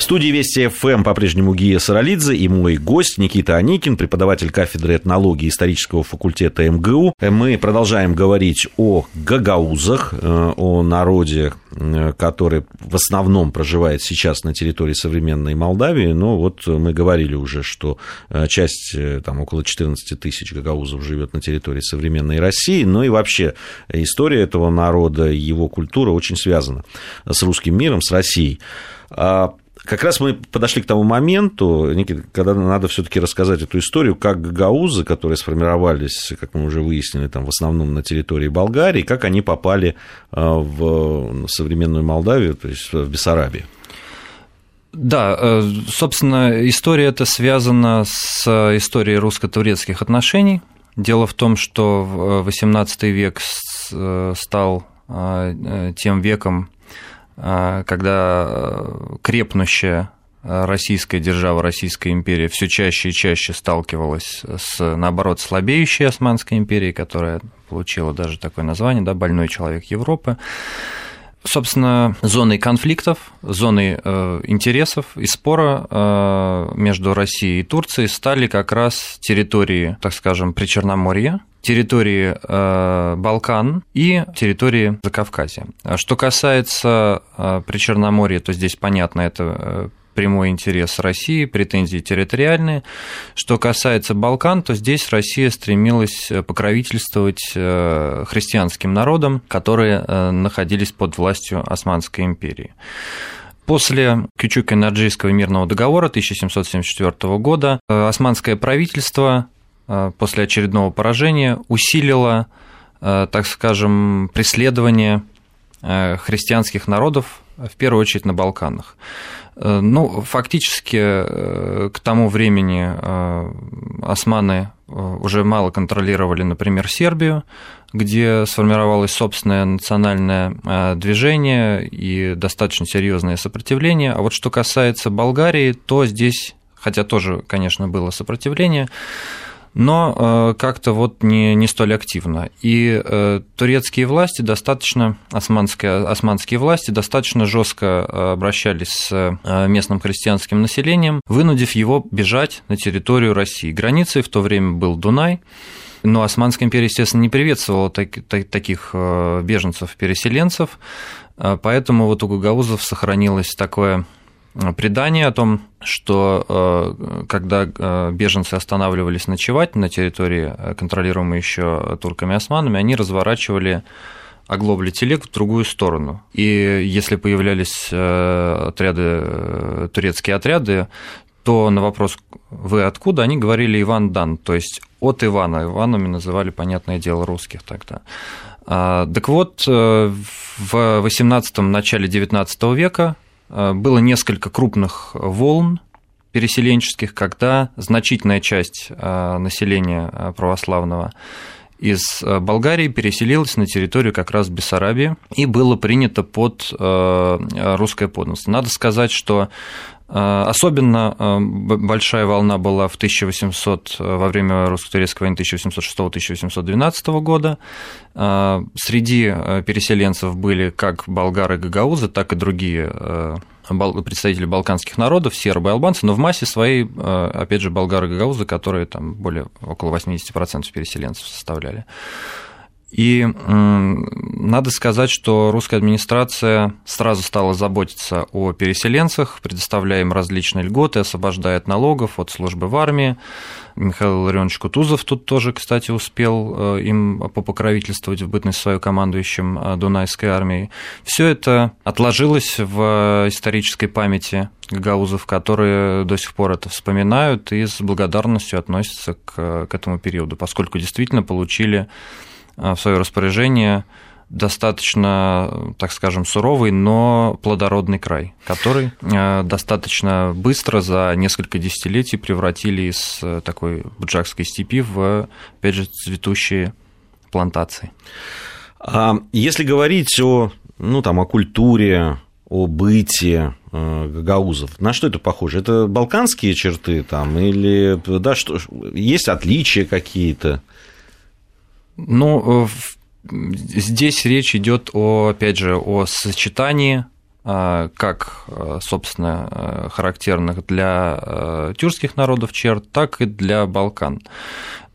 В студии Вести ФМ по-прежнему Гия Саралидзе и мой гость Никита Аникин, преподаватель кафедры этнологии исторического факультета МГУ. Мы продолжаем говорить о гагаузах, э, о народе, э, который в основном проживает сейчас на территории современной Молдавии. Но вот мы говорили уже, что э, часть, там около 14 тысяч гагаузов живет на территории современной России. Ну и вообще история этого народа, его культура очень связана с русским миром, с Россией. Как раз мы подошли к тому моменту, Никита, когда надо все-таки рассказать эту историю, как гагаузы, которые сформировались, как мы уже выяснили, там, в основном на территории Болгарии, как они попали а, в современную Молдавию, то есть в Бессарабию. Да, э, собственно, история эта связана с историей русско-турецких отношений. Дело в том, что XVIII век э, стал тем веком, когда э, крепнущая российская держава, Российская империя все чаще и чаще сталкивалась с, наоборот, слабеющей Османской империей, которая получила даже такое название, да, «больной человек Европы», собственно, зоной конфликтов, зоной э, интересов и спора э, между Россией и Турцией стали как раз территории, так скажем, Причерноморья, территории э, Балкан и территории Закавказья. Что касается э, Причерноморья, то здесь понятно, это э, прямой интерес России, претензии территориальные. Что касается Балкан, то здесь Россия стремилась покровительствовать э, христианским народам, которые э, находились под властью Османской империи. После Кючук-Энерджийского мирного договора 1774 года э, османское правительство после очередного поражения усилило, так скажем, преследование христианских народов, в первую очередь на Балканах. Э, ну, фактически э, к тому времени э, османы уже мало контролировали, например, Сербию, где сформировалось собственное национальное движение и достаточно серьезное сопротивление. А вот что касается Болгарии, то здесь, хотя тоже, конечно, было сопротивление, но э, как-то вот не, не столь активно. И э, турецкие власти достаточно, османские, османские власти достаточно жестко э, обращались с местным христианским населением, вынудив его бежать на территорию России. Границей в то время был Дунай, но Османская империя, естественно, не приветствовала так, так, таких беженцев-переселенцев, поэтому вот у гагаузов сохранилось такое предание о том, что э, когда э, беженцы останавливались ночевать на территории, э, контролируемой еще турками-османами, они разворачивали оглобли телег в другую сторону. И если появлялись отряды, турецкие отряды, то на вопрос «Вы откуда?» они говорили «Иван Дан», то есть от Ивана. Иванами называли, понятное дело, русских тогда. А, так вот, в 18-м, начале 19 века было несколько крупных волн переселенческих, когда значительная часть э, населения э, православного из Болгарии переселилась на территорию как раз Бессарабии и было принято под русское подданство. Надо сказать, что Особенно большая волна была в 1800, во время русско-турецкой войны 1806-1812 года. Среди переселенцев были как болгары гагаузы, так и другие представители балканских народов, сербы и албанцы, но в массе своей, опять же, болгары и гагаузы, которые там более около 80% переселенцев составляли. И надо сказать, что русская администрация сразу стала заботиться о переселенцах, предоставляя им различные льготы, освобождая от налогов, от службы в армии. Михаил Ларионович Кутузов тут тоже, кстати, успел э, им попокровительствовать в бытность свою командующим э, Дунайской армией. Все это отложилось в исторической памяти гагаузов, которые до сих пор это вспоминают и с благодарностью относятся к, к этому периоду, поскольку действительно получили в свое распоряжение достаточно, так скажем, суровый, но плодородный край, который э, достаточно быстро за несколько десятилетий превратили из э, такой буджакской степи в, опять же, цветущие плантации. А если говорить о, ну, там, о культуре, о быте э, гагаузов. На что это похоже? Это балканские черты там или да, что, есть отличия какие-то? Ну, здесь речь идет, о, опять же, о сочетании как, собственно, характерных для тюркских народов черт, так и для Балкан.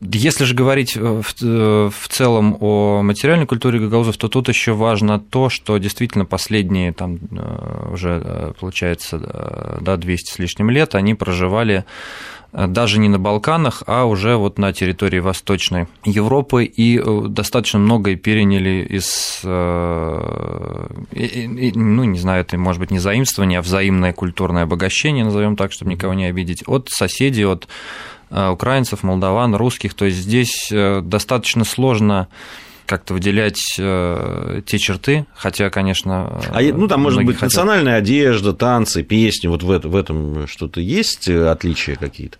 Если же говорить в, в целом о материальной культуре гагаузов, то тут еще важно то, что действительно последние там уже, получается, да, 200 с лишним лет они проживали Э, даже не на Балканах, а уже вот на территории Восточной Европы, и э, достаточно многое переняли из, э, ну, не знаю, это может быть не заимствование, а взаимное культурное обогащение, назовем так, чтобы никого не обидеть, от соседей, от украинцев, молдаван, русских, то есть здесь достаточно сложно как-то выделять э, те черты, хотя, конечно... А, ну, там может быть хотят... национальная одежда, танцы, песни, вот в, в этом что-то есть э, отличия какие-то?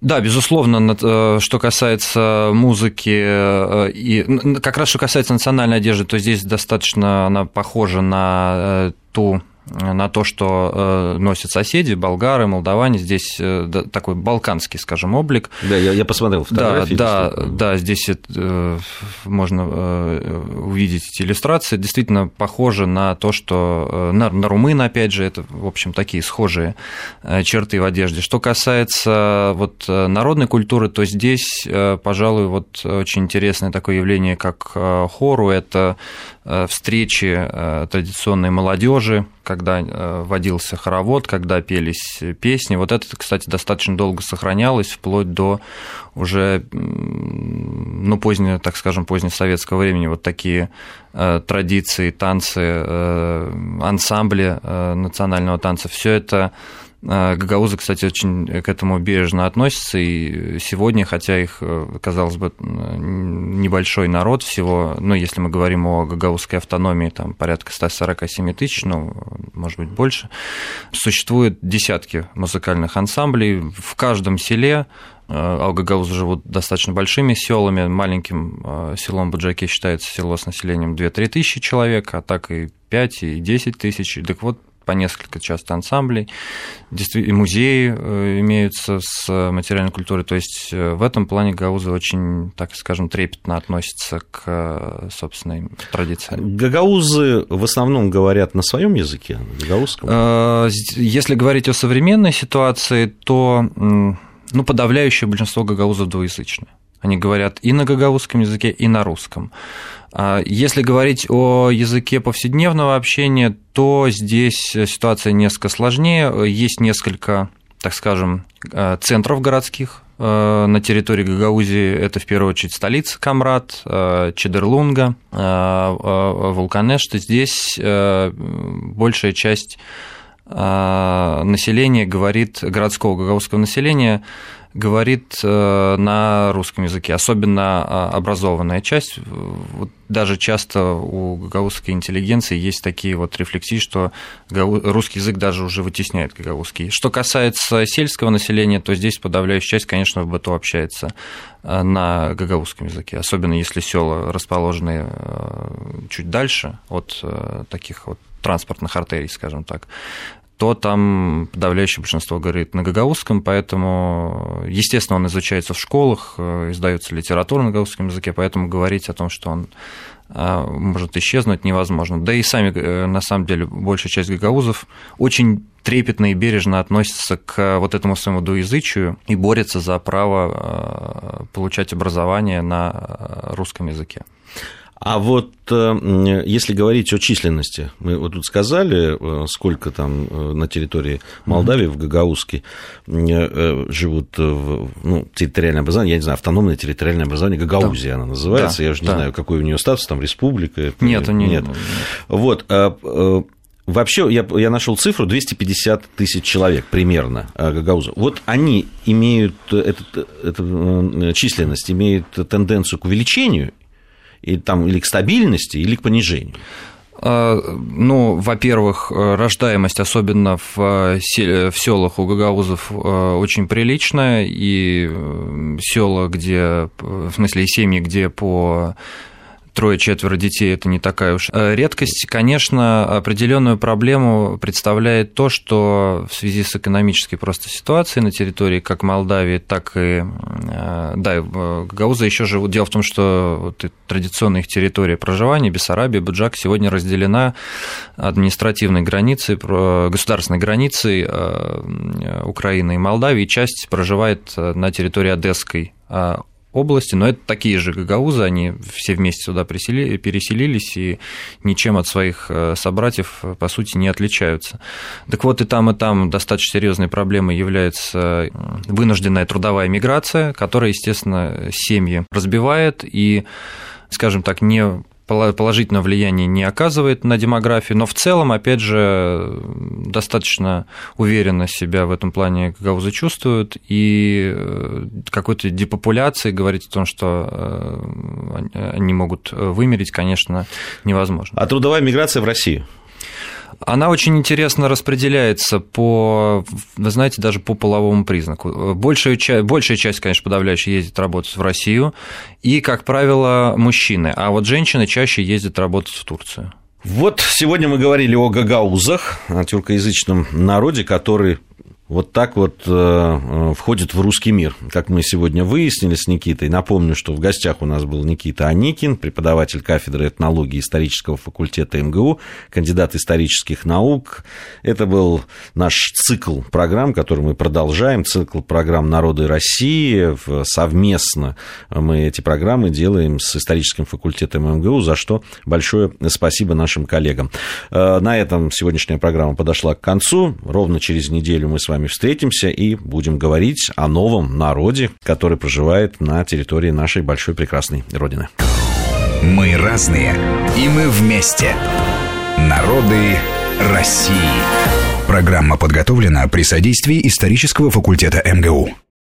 Да, безусловно, э, что касается музыки э, и как раз что касается национальной одежды, то здесь достаточно она похожа на ту на то, что э, носят соседи, болгары, молдаване. Здесь э, такой балканский, скажем, облик. Да, я, я посмотрел фотографии. Да, да, да, здесь э, можно увидеть эти иллюстрации. Действительно похоже на то, что на, на румын, опять же, это, в общем, такие схожие черты в одежде. Что касается вот народной культуры, то здесь, пожалуй, вот очень интересное такое явление, как хору. Это встречи традиционной молодежи, когда э, водился хоровод, когда пелись песни. Вот это, кстати, достаточно долго сохранялось, вплоть до уже, ну, позднего, так скажем, позднесоветского времени. Вот такие э, традиции, танцы, э, ансамбли национального танца, все это гагаузы, кстати, очень к этому бережно относятся, и сегодня, хотя их, э, казалось бы, небольшой народ всего, ну, если мы говорим о гагаузской автономии, там порядка 147 тысяч, ну, может быть, больше, существует десятки музыкальных ансамблей в каждом селе, э, а Гагаузы живут достаточно большими селами. Маленьким э, селом Буджаке считается село с населением 2-3 тысячи человек, а так и 5 и 10 тысяч. Так вот, по несколько часто ансамблей, и музеи э, имеются с материальной культурой, то есть э, в этом плане гаузы очень, так скажем, трепетно относятся к э, собственной традиции. Гагаузы в основном говорят на своем языке, на гагаузском? Если говорить о современной ситуации, то ну, подавляющее большинство гагаузов двуязычны. Они говорят и на гагаузском языке, и на русском. А если говорить о языке повседневного общения, то здесь ситуация несколько сложнее. Есть несколько, так скажем, э, центров городских э, на территории Гагаузии. Это в первую очередь столица Камрад, Чедерлунга, Вулканешт. Здесь большая часть населения говорит, городского гагаузского населения говорит э, на русском языке, особенно а, образованная часть. Вот даже часто у гагаузской интеллигенции есть такие вот рефлексии, что русский язык даже уже вытесняет гагаузский. Что касается сельского населения, то здесь подавляющая часть, конечно, в быту общается э, на гагаузском языке, особенно если села расположены э, чуть дальше от таких вот транспортных артерий, скажем так то там подавляющее большинство говорит на гагаузском, поэтому, естественно, он изучается в школах, э, издается литература на гагаузском языке, поэтому говорить о том, что он э, может исчезнуть, невозможно. Да и сами, э, на самом деле, большая часть гагаузов очень трепетно и бережно относятся к вот этому своему двуязычию и борются за право получать образование на русском языке. А вот э, если говорить о численности, мы вот тут сказали, э, сколько там э, на территории Молдавии, в Гагаузске, живут в, ну, территориальное образование, я не знаю, автономное территориальное образование, Гагаузия да. она называется, да, я уже не да. знаю, какой у нее статус, там республика. Нет, нет. нет. Вот, а, Вообще, я, я нашел цифру 250 тысяч человек примерно Гагауза. Вот они имеют, этот, эту численность имеют тенденцию к увеличению и, там, или к стабильности, или к понижению? А, ну, во-первых, рождаемость, особенно в, в селах у гагаузов, очень приличная, и села, где, в смысле, и семьи, где по трое-четверо детей – это не такая уж э, редкость. Конечно, определенную проблему представляет то, что в связи с экономической просто ситуацией на территории как Молдавии, так и э, да, Гагауза еще живут. Дело в том, что вот традиционная их территория проживания, Бессарабия, Буджак, сегодня разделена административной границей, государственной границей э, Украины и Молдавии. Часть проживает на территории Одесской области, но это такие же гагаузы, они все вместе сюда переселились и ничем от своих э, собратьев, э, по сути, не отличаются. Так вот, и там, и там достаточно серьезной проблемой является вынужденная трудовая миграция, которая, естественно, семьи разбивает и скажем так, не положительного влияния не оказывает на демографию, но в целом, опять же, достаточно уверенно себя в этом плане гагаузы чувствуют, и э, какой-то депопуляции говорить о том, что э, они могут вымереть, конечно, невозможно. А трудовая миграция в Россию? Она очень интересно распределяется по, вы знаете, даже по половому признаку. Большая, часть, большая часть, конечно, подавляющая ездит работать в Россию, и, как правило, мужчины, а вот женщины чаще ездят работать в Турцию. Вот сегодня мы говорили о гагаузах, о тюркоязычном народе, который вот так вот э, э, входит в русский мир, как мы сегодня выяснили с Никитой. Напомню, что в гостях у нас был Никита Аникин, преподаватель кафедры этнологии исторического факультета МГУ, кандидат исторических наук. Это был наш цикл программ, который мы продолжаем, цикл программ «Народы России». Совместно мы эти программы делаем с историческим факультетом МГУ, за что большое спасибо нашим коллегам. Э, на этом сегодняшняя программа подошла к концу. Ровно через неделю мы с вами вами встретимся и будем говорить о новом народе, который проживает на территории нашей большой прекрасной Родины. Мы разные, и мы вместе. Народы России. Программа подготовлена при содействии исторического факультета МГУ.